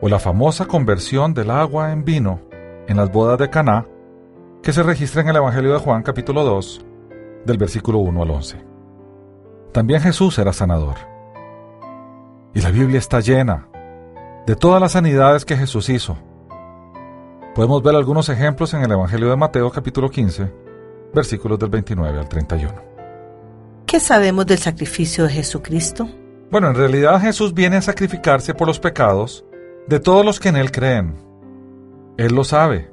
O la famosa conversión del agua en vino en las bodas de Caná, que se registra en el Evangelio de Juan, capítulo 2, del versículo 1 al 11. También Jesús era sanador. Y la Biblia está llena de todas las sanidades que Jesús hizo. Podemos ver algunos ejemplos en el Evangelio de Mateo capítulo 15, versículos del 29 al 31. ¿Qué sabemos del sacrificio de Jesucristo? Bueno, en realidad Jesús viene a sacrificarse por los pecados de todos los que en Él creen. Él lo sabe.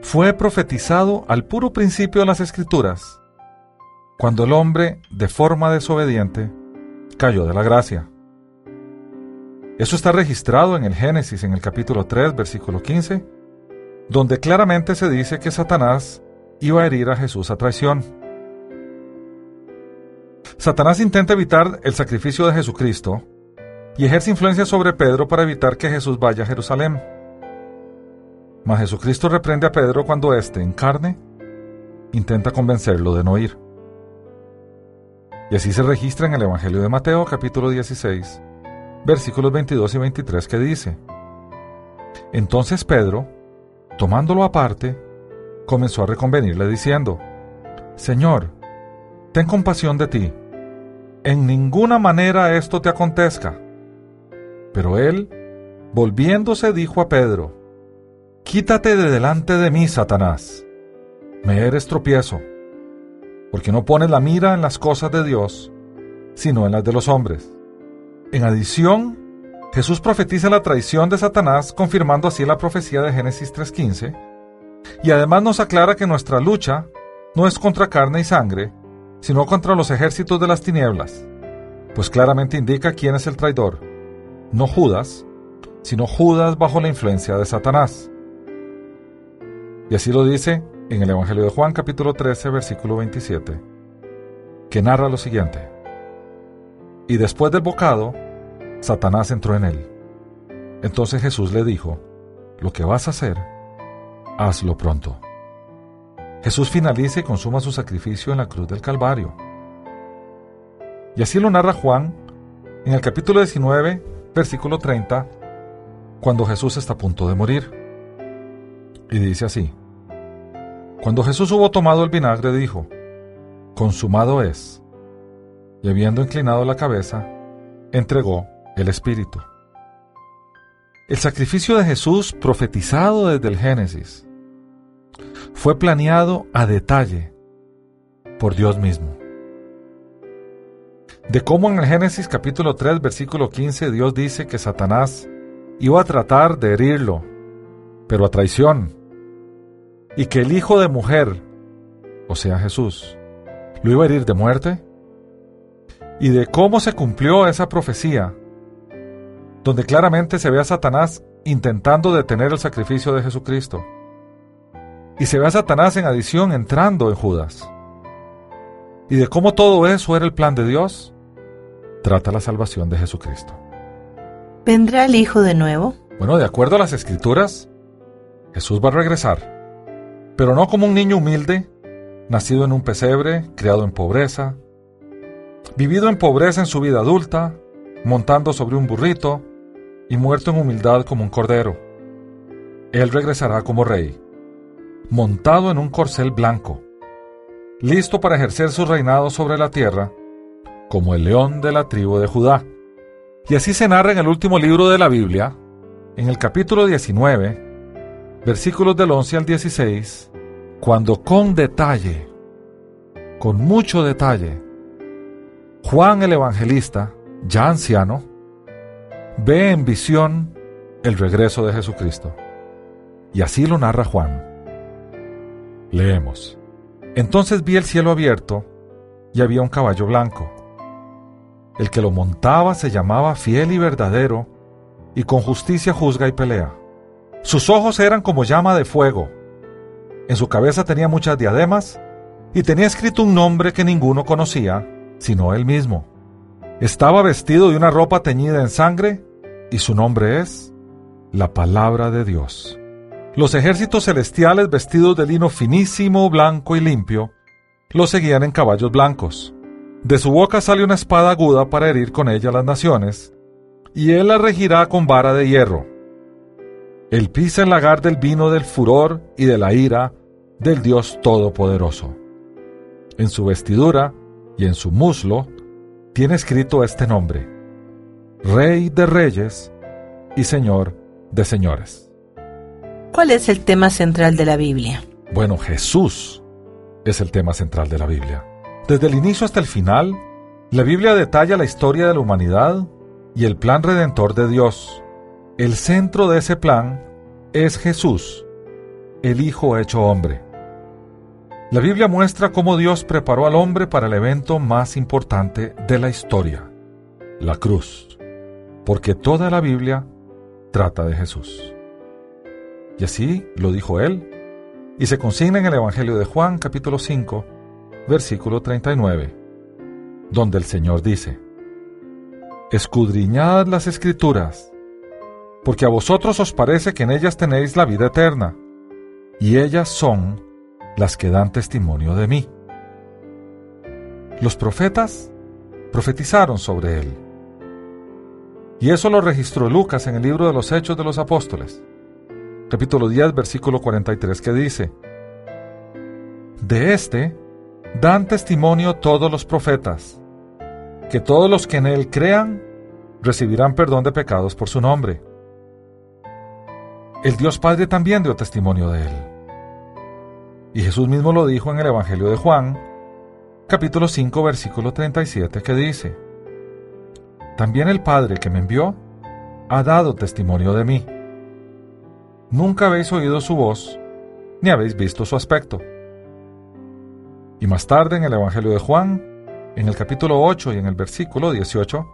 Fue profetizado al puro principio de las Escrituras, cuando el hombre, de forma desobediente, cayó de la gracia. Eso está registrado en el Génesis en el capítulo 3, versículo 15, donde claramente se dice que Satanás iba a herir a Jesús a traición. Satanás intenta evitar el sacrificio de Jesucristo y ejerce influencia sobre Pedro para evitar que Jesús vaya a Jerusalén. Mas Jesucristo reprende a Pedro cuando éste, en carne, intenta convencerlo de no ir. Y así se registra en el Evangelio de Mateo capítulo 16, versículos 22 y 23 que dice, Entonces Pedro, tomándolo aparte, comenzó a reconvenirle diciendo, Señor, ten compasión de ti, en ninguna manera esto te acontezca. Pero él, volviéndose, dijo a Pedro, Quítate de delante de mí, Satanás, me eres tropiezo, porque no pones la mira en las cosas de Dios, sino en las de los hombres. En adición, Jesús profetiza la traición de Satanás, confirmando así la profecía de Génesis 3.15, y además nos aclara que nuestra lucha no es contra carne y sangre, sino contra los ejércitos de las tinieblas, pues claramente indica quién es el traidor, no Judas, sino Judas bajo la influencia de Satanás. Y así lo dice en el Evangelio de Juan capítulo 13 versículo 27, que narra lo siguiente. Y después del bocado, Satanás entró en él. Entonces Jesús le dijo, lo que vas a hacer, hazlo pronto. Jesús finaliza y consuma su sacrificio en la cruz del Calvario. Y así lo narra Juan en el capítulo 19, versículo 30, cuando Jesús está a punto de morir. Y dice así, cuando Jesús hubo tomado el vinagre dijo, consumado es, y habiendo inclinado la cabeza, entregó el Espíritu. El sacrificio de Jesús, profetizado desde el Génesis, fue planeado a detalle por Dios mismo. De cómo en el Génesis capítulo 3 versículo 15 Dios dice que Satanás iba a tratar de herirlo, pero a traición, y que el hijo de mujer, o sea Jesús, lo iba a herir de muerte, y de cómo se cumplió esa profecía, donde claramente se ve a Satanás intentando detener el sacrificio de Jesucristo, y se ve a Satanás en adición entrando en Judas, y de cómo todo eso era el plan de Dios, trata la salvación de Jesucristo. ¿Vendrá el Hijo de nuevo? Bueno, de acuerdo a las escrituras, Jesús va a regresar, pero no como un niño humilde, nacido en un pesebre, criado en pobreza, vivido en pobreza en su vida adulta, montando sobre un burrito y muerto en humildad como un cordero. Él regresará como rey, montado en un corcel blanco, listo para ejercer su reinado sobre la tierra, como el león de la tribu de Judá. Y así se narra en el último libro de la Biblia, en el capítulo 19, versículos del 11 al 16, cuando con detalle, con mucho detalle, Juan el Evangelista, ya anciano, ve en visión el regreso de Jesucristo. Y así lo narra Juan. Leemos. Entonces vi el cielo abierto y había un caballo blanco. El que lo montaba se llamaba fiel y verdadero, y con justicia juzga y pelea. Sus ojos eran como llama de fuego. En su cabeza tenía muchas diademas, y tenía escrito un nombre que ninguno conocía, sino él mismo. Estaba vestido de una ropa teñida en sangre, y su nombre es la palabra de Dios. Los ejércitos celestiales vestidos de lino finísimo, blanco y limpio, lo seguían en caballos blancos. De su boca sale una espada aguda para herir con ella las naciones, y él la regirá con vara de hierro. Él pisa el lagar del vino del furor y de la ira del Dios Todopoderoso. En su vestidura y en su muslo tiene escrito este nombre, Rey de Reyes y Señor de Señores. ¿Cuál es el tema central de la Biblia? Bueno, Jesús es el tema central de la Biblia. Desde el inicio hasta el final, la Biblia detalla la historia de la humanidad y el plan redentor de Dios. El centro de ese plan es Jesús, el Hijo hecho hombre. La Biblia muestra cómo Dios preparó al hombre para el evento más importante de la historia, la cruz, porque toda la Biblia trata de Jesús. Y así lo dijo él, y se consigna en el Evangelio de Juan capítulo 5, versículo 39, donde el Señor dice, Escudriñad las escrituras, porque a vosotros os parece que en ellas tenéis la vida eterna, y ellas son las que dan testimonio de mí. Los profetas profetizaron sobre él. Y eso lo registró Lucas en el libro de los Hechos de los Apóstoles, capítulo 10, versículo 43, que dice, De este dan testimonio todos los profetas, que todos los que en él crean recibirán perdón de pecados por su nombre. El Dios Padre también dio testimonio de él. Y Jesús mismo lo dijo en el Evangelio de Juan, capítulo 5, versículo 37, que dice, También el Padre que me envió ha dado testimonio de mí. Nunca habéis oído su voz, ni habéis visto su aspecto. Y más tarde en el Evangelio de Juan, en el capítulo 8 y en el versículo 18,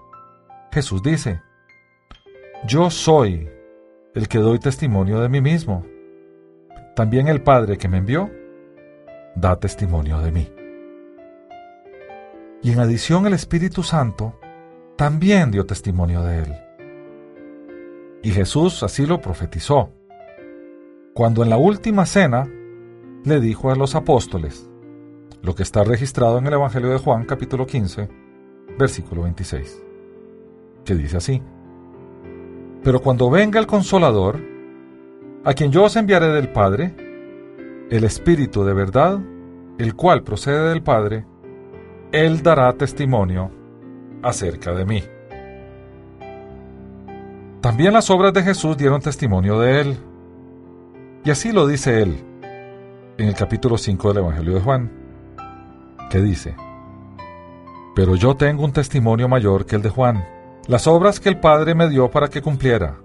Jesús dice, Yo soy el que doy testimonio de mí mismo. También el Padre que me envió da testimonio de mí. Y en adición el Espíritu Santo también dio testimonio de él. Y Jesús así lo profetizó, cuando en la última cena le dijo a los apóstoles, lo que está registrado en el Evangelio de Juan capítulo 15, versículo 26, que dice así, Pero cuando venga el consolador, a quien yo os enviaré del Padre, el Espíritu de verdad, el cual procede del Padre, Él dará testimonio acerca de mí. También las obras de Jesús dieron testimonio de Él. Y así lo dice Él en el capítulo 5 del Evangelio de Juan, que dice, Pero yo tengo un testimonio mayor que el de Juan, las obras que el Padre me dio para que cumpliera.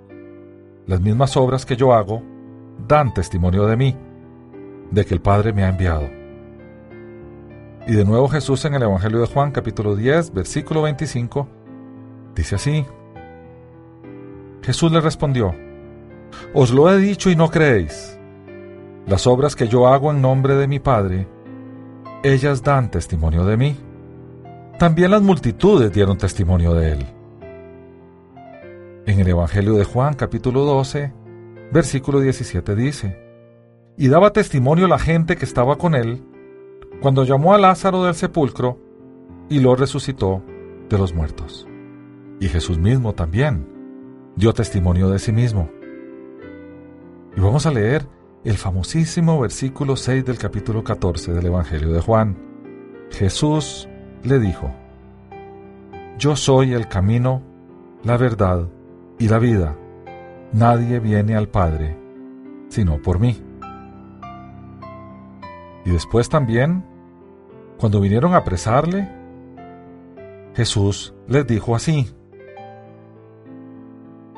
Las mismas obras que yo hago dan testimonio de mí, de que el Padre me ha enviado. Y de nuevo Jesús en el Evangelio de Juan capítulo 10, versículo 25, dice así. Jesús le respondió, Os lo he dicho y no creéis. Las obras que yo hago en nombre de mi Padre, ellas dan testimonio de mí. También las multitudes dieron testimonio de él. En el Evangelio de Juan capítulo 12, versículo 17 dice, Y daba testimonio la gente que estaba con él, cuando llamó a Lázaro del sepulcro y lo resucitó de los muertos. Y Jesús mismo también dio testimonio de sí mismo. Y vamos a leer el famosísimo versículo 6 del capítulo 14 del Evangelio de Juan. Jesús le dijo, Yo soy el camino, la verdad y la vida. Nadie viene al Padre sino por mí. Y después también cuando vinieron a apresarle, Jesús les dijo así.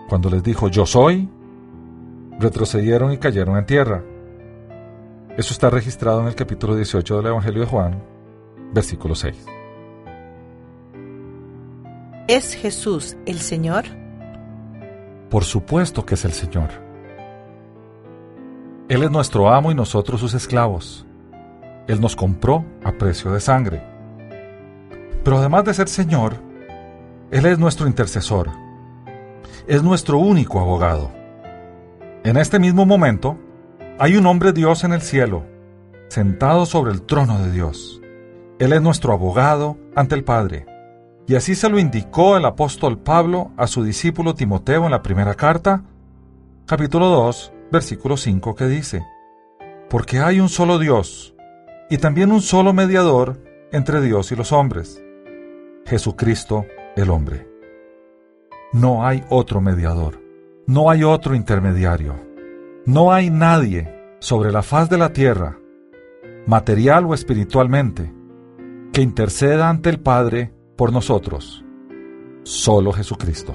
Cuando les dijo yo soy, retrocedieron y cayeron en tierra. Eso está registrado en el capítulo 18 del Evangelio de Juan, versículo 6. ¿Es Jesús el Señor? Por supuesto que es el Señor. Él es nuestro amo y nosotros sus esclavos. Él nos compró a precio de sangre. Pero además de ser Señor, Él es nuestro intercesor. Es nuestro único abogado. En este mismo momento, hay un hombre Dios en el cielo, sentado sobre el trono de Dios. Él es nuestro abogado ante el Padre. Y así se lo indicó el apóstol Pablo a su discípulo Timoteo en la primera carta, capítulo 2, versículo 5, que dice, Porque hay un solo Dios, y también un solo mediador entre Dios y los hombres, Jesucristo el hombre. No hay otro mediador, no hay otro intermediario, no hay nadie sobre la faz de la tierra, material o espiritualmente, que interceda ante el Padre por nosotros, solo Jesucristo.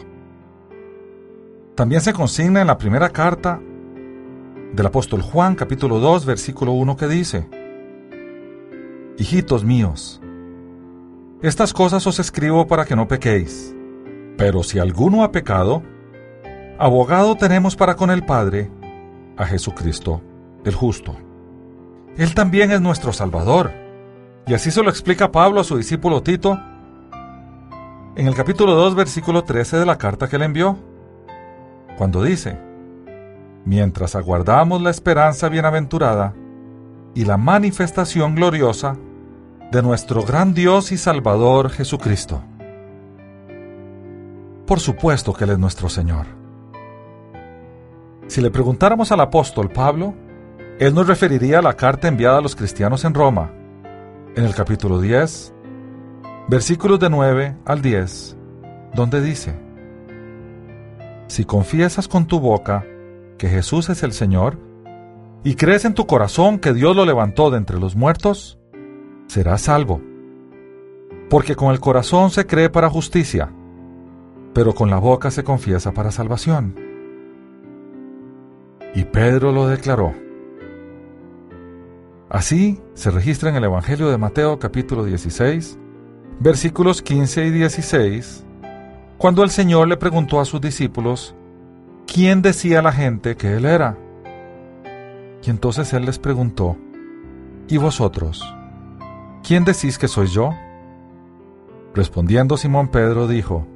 También se consigna en la primera carta del apóstol Juan capítulo 2 versículo 1 que dice, Hijitos míos, estas cosas os escribo para que no pequéis. Pero si alguno ha pecado, abogado tenemos para con el Padre, a Jesucristo, el justo. Él también es nuestro Salvador. Y así se lo explica Pablo a su discípulo Tito en el capítulo 2, versículo 13 de la carta que le envió, cuando dice, Mientras aguardamos la esperanza bienaventurada y la manifestación gloriosa de nuestro gran Dios y Salvador Jesucristo. Por supuesto que Él es nuestro Señor. Si le preguntáramos al apóstol Pablo, Él nos referiría a la carta enviada a los cristianos en Roma, en el capítulo 10, versículos de 9 al 10, donde dice, Si confiesas con tu boca que Jesús es el Señor, y crees en tu corazón que Dios lo levantó de entre los muertos, serás salvo. Porque con el corazón se cree para justicia, pero con la boca se confiesa para salvación. Y Pedro lo declaró. Así se registra en el Evangelio de Mateo capítulo 16, versículos 15 y 16, cuando el Señor le preguntó a sus discípulos, ¿quién decía la gente que Él era? Y entonces Él les preguntó, ¿Y vosotros? ¿Quién decís que soy yo? Respondiendo Simón Pedro dijo,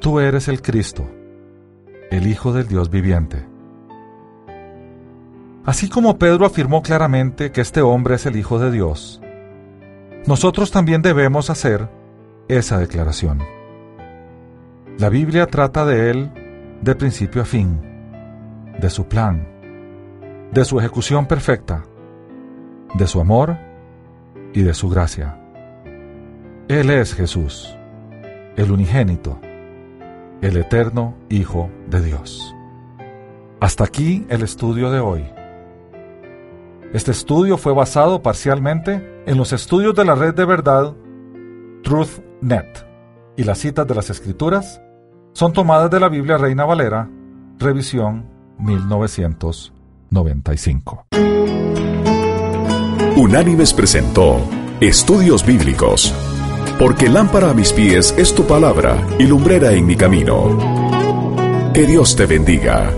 Tú eres el Cristo, el Hijo del Dios viviente. Así como Pedro afirmó claramente que este hombre es el Hijo de Dios, nosotros también debemos hacer esa declaración. La Biblia trata de él de principio a fin, de su plan, de su ejecución perfecta, de su amor y de su gracia. Él es Jesús, el unigénito, el eterno Hijo de Dios. Hasta aquí el estudio de hoy. Este estudio fue basado parcialmente en los estudios de la red de verdad TruthNet y las citas de las Escrituras son tomadas de la Biblia Reina Valera, revisión 1995. Unánimes presentó Estudios Bíblicos, porque lámpara a mis pies es tu palabra y lumbrera en mi camino. Que Dios te bendiga.